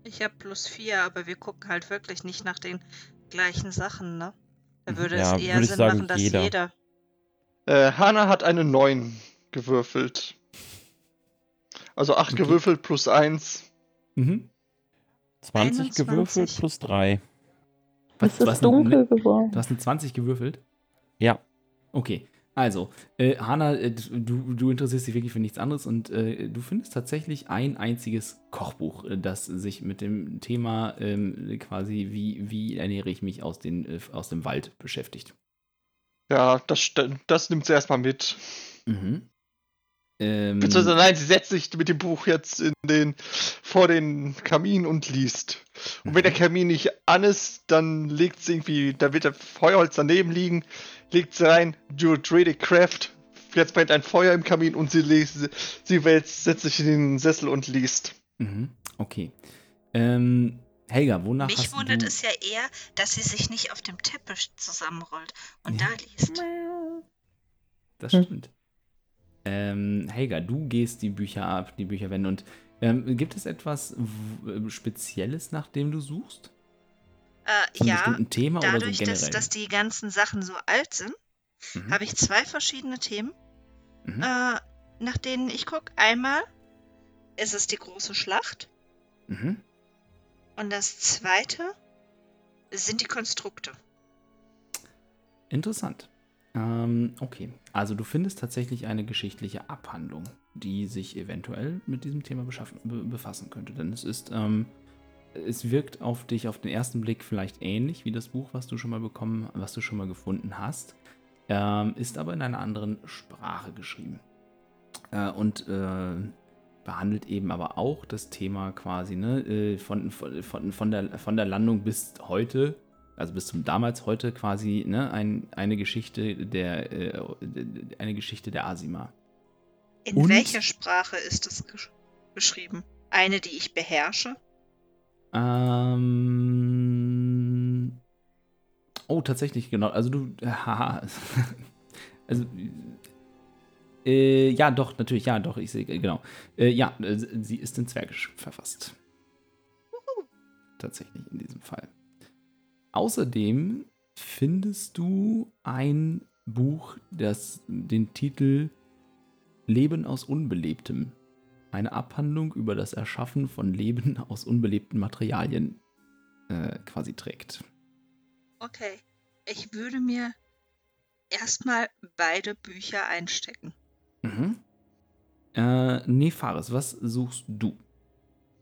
Ich habe plus vier, aber wir gucken halt wirklich nicht nach den gleichen Sachen, ne? Da würde Ja, es eher würde Sinn sagen, machen, dass jeder. jeder. Äh, Hana hat eine 9 gewürfelt. Also 8 Okay. gewürfelt plus 1. Mhm. 20 gewürfelt 21. plus drei. Was, Es du, ist hast eine, dunkel ne, geworden. du hast eine 20 gewürfelt? Ja. Okay. Also, äh, Hanna, äh, du, du interessierst dich wirklich für nichts anderes und äh, du findest tatsächlich ein einziges Kochbuch, äh, das sich mit dem Thema ähm, quasi, wie, wie ernähre ich mich aus, den, äh, aus dem Wald beschäftigt. Ja, das, das nimmt sie erstmal mit. Mhm. Ähm, Beziehungsweise nein, sie setzt sich mit dem Buch jetzt in den, vor den Kamin und liest. Und wenn der Kamin nicht an ist, dann legt sie irgendwie, da wird der Feuerholz daneben liegen, legt sie rein, Druidic Craft, jetzt brennt ein Feuer im Kamin und sie, liest, sie wälzt, setzt sich in den Sessel und liest. mhm. Okay. Ähm, Helga, wonach Mich hast wundert du... es ja eher, dass sie sich nicht auf dem Teppich zusammenrollt und Ja. da liest. Das Hm. stimmt. Ähm, Helga, du gehst die Bücher ab, die Bücher wenden. Und ähm, gibt es etwas w- Spezielles, nach dem du suchst? Äh, Von ja, Thema oder so dadurch, generell? dass, dass die ganzen Sachen so alt sind, Mhm. habe ich zwei verschiedene Themen, Mhm. äh, nach denen ich gucke. Einmal ist es die große Schlacht Mhm. und das zweite sind die Konstrukte. Interessant. Ähm, okay, also du findest tatsächlich eine geschichtliche Abhandlung, die sich eventuell mit diesem Thema be befassen könnte. Denn es ist, ähm, es wirkt auf dich auf den ersten Blick vielleicht ähnlich wie das Buch, was du schon mal bekommen, was du schon mal gefunden hast, ähm, ist aber in einer anderen Sprache geschrieben. Äh, und äh, behandelt eben aber auch das Thema quasi, ne, äh, von, von, von, der, von der Landung bis heute, also bis zum damals heute quasi, ne, ein, eine Geschichte der, äh, eine Geschichte der Asima. In Und- welcher Sprache ist es gesch geschrieben? Eine, die ich beherrsche? Ähm. Oh, tatsächlich, genau. Also du. Haha. (laughs) also. Äh, ja, doch, natürlich, ja, doch, ich sehe, genau. Äh, ja, äh, sie ist in Zwergisch verfasst. Tatsächlich in diesem Fall. Außerdem findest du ein Buch, das den Titel Leben aus Unbelebtem eine Abhandlung über das Erschaffen von Leben (laughs) aus unbelebten Materialien äh, quasi trägt. Okay. Ich würde mir erstmal beide Bücher einstecken. Mhm. Äh, nee, Fares, was suchst du?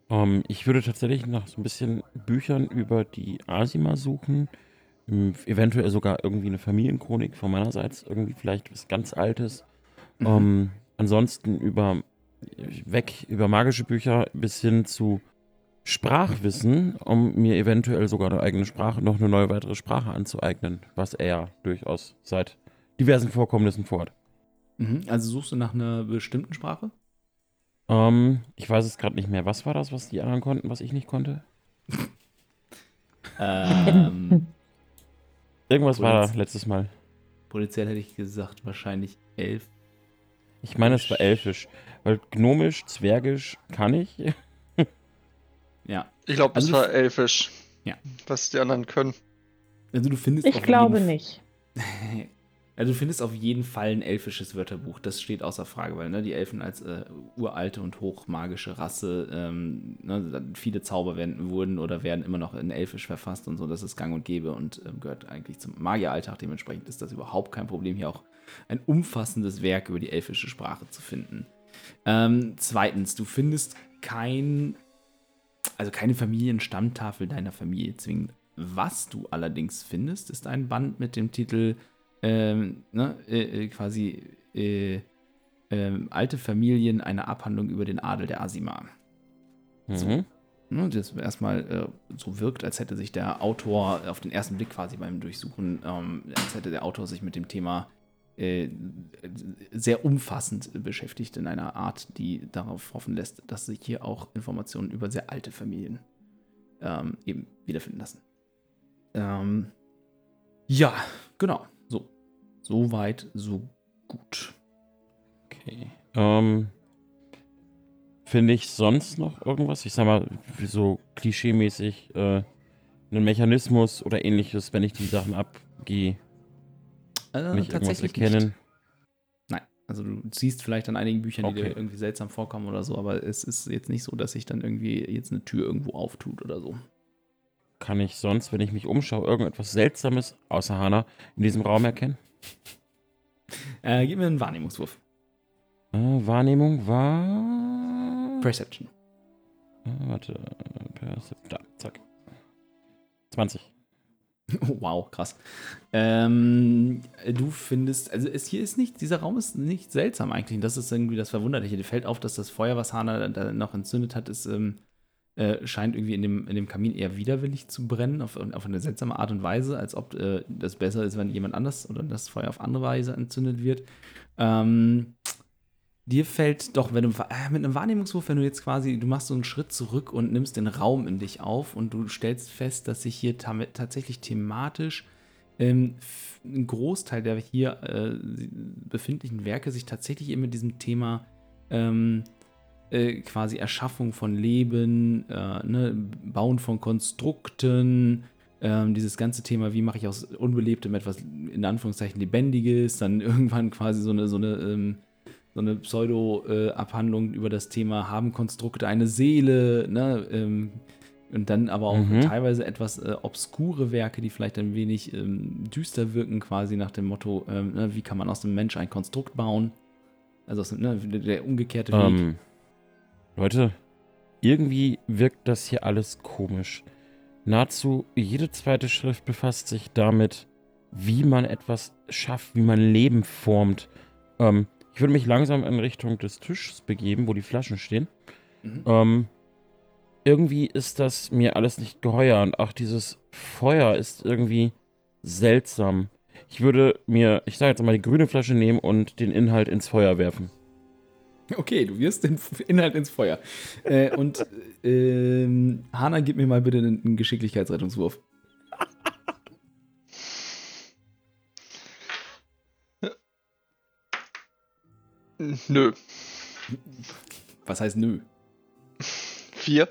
Ähm, ich würde tatsächlich nach so ein bisschen Büchern über die Asima suchen. Ähm, Eventuell sogar irgendwie eine Familienchronik von meinerseits, irgendwie vielleicht was ganz Altes. Mhm. Ähm, ansonsten über weg über magische Bücher bis hin zu Sprachwissen, um mir eventuell sogar eine eigene Sprache, noch eine neue weitere Sprache anzueignen, was er ja durchaus seit diversen Vorkommnissen vorhat. Mhm. Also suchst du nach einer bestimmten Sprache? Ähm, ich weiß es gerade nicht mehr. Was war das, was die anderen konnten, was ich nicht konnte? Ähm, (laughs) Irgendwas war Polizei. da letztes Mal. potenziell hätte ich gesagt, wahrscheinlich elf. Ich meine, es war elfisch. Weil gnomisch, zwergisch kann ich. (laughs) Ja. Ich glaube, Also- war elfisch. Ja. Was die anderen können. Also du findest Ich glaube nicht. (laughs) Also du findest auf jeden Fall ein elfisches Wörterbuch, das steht außer Frage, weil ne, die Elfen als äh, uralte und hochmagische Rasse, ähm, ne, viele Zauber werden, wurden oder werden immer noch in Elfisch verfasst und so, das ist gang und gäbe und ähm, gehört eigentlich zum Magieralltag. Dementsprechend ist das überhaupt kein Problem, hier auch ein umfassendes Werk über die elfische Sprache zu finden. Ähm, zweitens, du findest kein, also keine Familienstammtafel deiner Familie zwingend. Was du allerdings findest, ist ein Band mit dem Titel ähm, ne, äh, äh, quasi äh, ähm, Alte Familien, eine Abhandlung über den Adel der Asima. So. Mhm. Ne, das erstmal äh, so wirkt, als hätte sich der Autor auf den ersten Blick quasi beim Durchsuchen, ähm, als hätte der Autor sich mit dem Thema äh, sehr umfassend beschäftigt in einer Art, die darauf hoffen lässt, dass sich hier auch Informationen über sehr alte Familien ähm, eben wiederfinden lassen. Ähm, ja, genau. So. Weit, so gut. Okay. Ähm, Finde ich sonst noch irgendwas? Ich sag mal, so klischeemäßig äh, einen Mechanismus oder ähnliches, wenn ich die Sachen abgehe, Äh, irgendwas tatsächlich erkennen. Nicht. Nein, also du siehst vielleicht an einigen Büchern, die dir Okay. irgendwie seltsam vorkommen oder so, aber es ist jetzt nicht so, dass sich dann irgendwie jetzt eine Tür irgendwo auftut oder so. Kann ich sonst, wenn ich mich umschaue, irgendetwas Seltsames außer Hana in diesem Raum erkennen? (laughs) Äh, gib mir einen Wahrnehmungswurf. Äh, Wahrnehmung war. Perception. Äh, warte. Percep- Da, zack. 20. (laughs) Oh, wow, krass. Ähm, du findest, also es hier ist nicht, dieser Raum ist nicht seltsam eigentlich. Das ist irgendwie das Verwunderliche. Dir fällt auf, dass das Feuer, was Hana da noch entzündet hat, ist, ähm, äh, scheint irgendwie in dem, in dem Kamin eher widerwillig zu brennen, auf, auf eine seltsame Art und Weise, als ob äh, das besser ist, wenn jemand anders oder das Feuer auf andere Weise entzündet wird. Ähm, dir fällt doch, wenn du äh, mit einem Wahrnehmungswurf, wenn du jetzt quasi, du machst so einen Schritt zurück und nimmst den Raum in dich auf und du stellst fest, dass sich hier tatsächlich thematisch ähm, ein Großteil der hier äh, befindlichen Werke sich tatsächlich eben mit diesem Thema ähm, äh, quasi Erschaffung von Leben, äh, ne, Bauen von Konstrukten, ähm, dieses ganze Thema, wie mache ich aus Unbelebtem etwas in Anführungszeichen Lebendiges, dann (laughs) irgendwann quasi so eine, so eine, ähm, so eine Pseudo-Abhandlung über das Thema, haben Konstrukte eine Seele, ne, ähm, und dann aber auch Mhm. teilweise etwas äh, obskure Werke, die vielleicht ein wenig ähm, düster wirken, quasi nach dem Motto, ähm, ne, wie kann man aus dem Mensch ein Konstrukt bauen? Also aus ne, der der umgekehrte Weg. Leute, irgendwie wirkt das hier alles komisch. Nahezu jede zweite Schrift befasst sich damit, wie man etwas schafft, wie man Leben formt. Ähm, ich würde mich langsam in Richtung des Tisches begeben, wo die Flaschen stehen. Mhm. Ähm, irgendwie ist das mir alles nicht geheuer und auch dieses Feuer ist irgendwie seltsam. Ich würde mir, ich sage jetzt mal, die grüne Flasche nehmen und den Inhalt ins Feuer werfen. Okay, du wirst den Inhalt ins Feuer. äh, und ähm, Hanna, gib mir mal bitte einen, Geschicklichkeitsrettungswurf. Nö. Was heißt nö? Vier.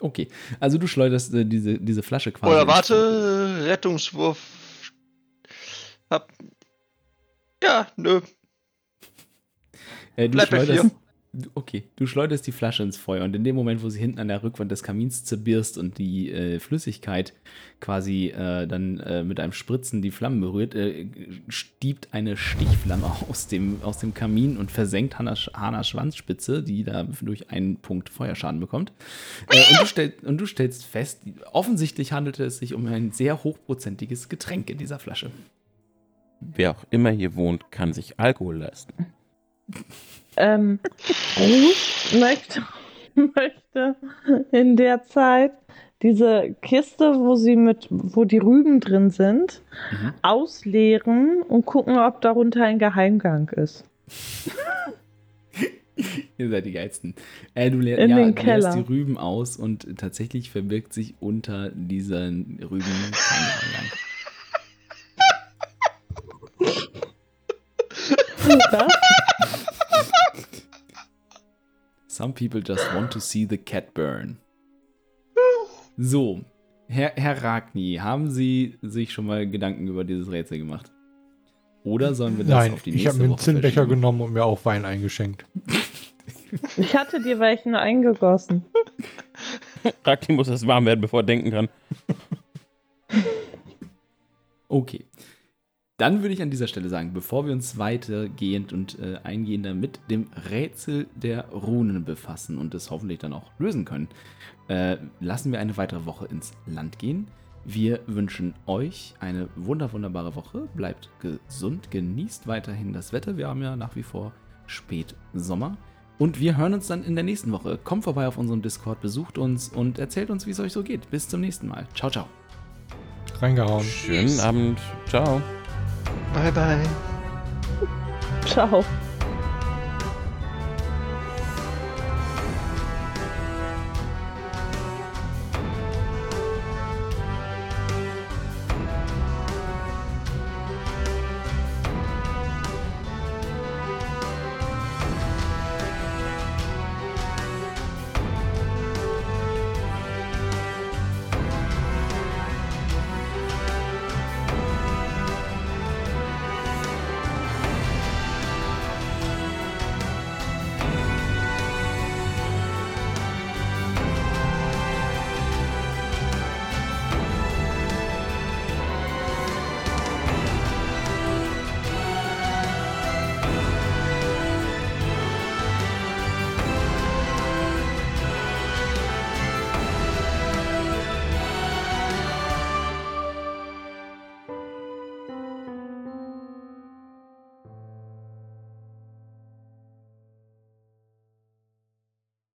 Okay, also du schleuderst äh, diese, diese Flasche quasi. Oder warte, Rettungswurf. Hab. Ja, nö. Äh, du Bleib bei schleuderst, okay, du schleuderst die Flasche ins Feuer und in dem Moment, wo sie hinten an der Rückwand des Kamins zerbirst und die äh, Flüssigkeit quasi äh, dann äh, mit einem Spritzen die Flammen berührt, äh, stiebt eine Stichflamme (laughs) aus dem, aus dem Kamin und versenkt Hannas, Hannas Schwanzspitze, die da durch einen Punkt Feuerschaden bekommt. Äh, und, du stell, und du stellst fest, offensichtlich handelte es sich um ein sehr hochprozentiges Getränk in dieser Flasche. Wer auch immer hier wohnt, kann sich Alkohol leisten. Ähm, Ruth möchte, (laughs) möchte in der Zeit diese Kiste, wo sie mit, wo die Rüben drin sind, Mhm. ausleeren und gucken, ob darunter ein Geheimgang ist. (laughs) Ihr seid die Geilsten. Äh, du leer, In ja, den Keller. die Rüben aus und tatsächlich verbirgt sich unter diesen Rüben kein Geheimgang. (laughs) Was? Some people just want to see the cat burn. So, Herr, Herr Ragni, haben Sie sich schon mal Gedanken über dieses Rätsel gemacht? Oder sollen wir das Nein, auf die ich nächste habe mir einen Woche Zinnbecher genommen und mir auch Wein eingeschenkt. (laughs) Ich hatte dir welchen eingegossen. Ragni muss erst warm werden, bevor er denken kann. Okay. Dann würde ich an dieser Stelle sagen, bevor wir uns weitergehend und äh, eingehender mit dem Rätsel der Runen befassen und es hoffentlich dann auch lösen können, äh, lassen wir eine weitere Woche ins Land gehen. Wir wünschen euch eine wunder wunderbare Woche. Bleibt gesund, genießt weiterhin das Wetter. Wir haben ja nach wie vor Spätsommer. Und wir hören uns dann in der nächsten Woche. Kommt vorbei auf unserem Discord, besucht uns und erzählt uns, wie es euch so geht. Bis zum nächsten Mal. Ciao, ciao. Reingehauen. Schönen Abend. Ciao. Bye, bye. Ciao.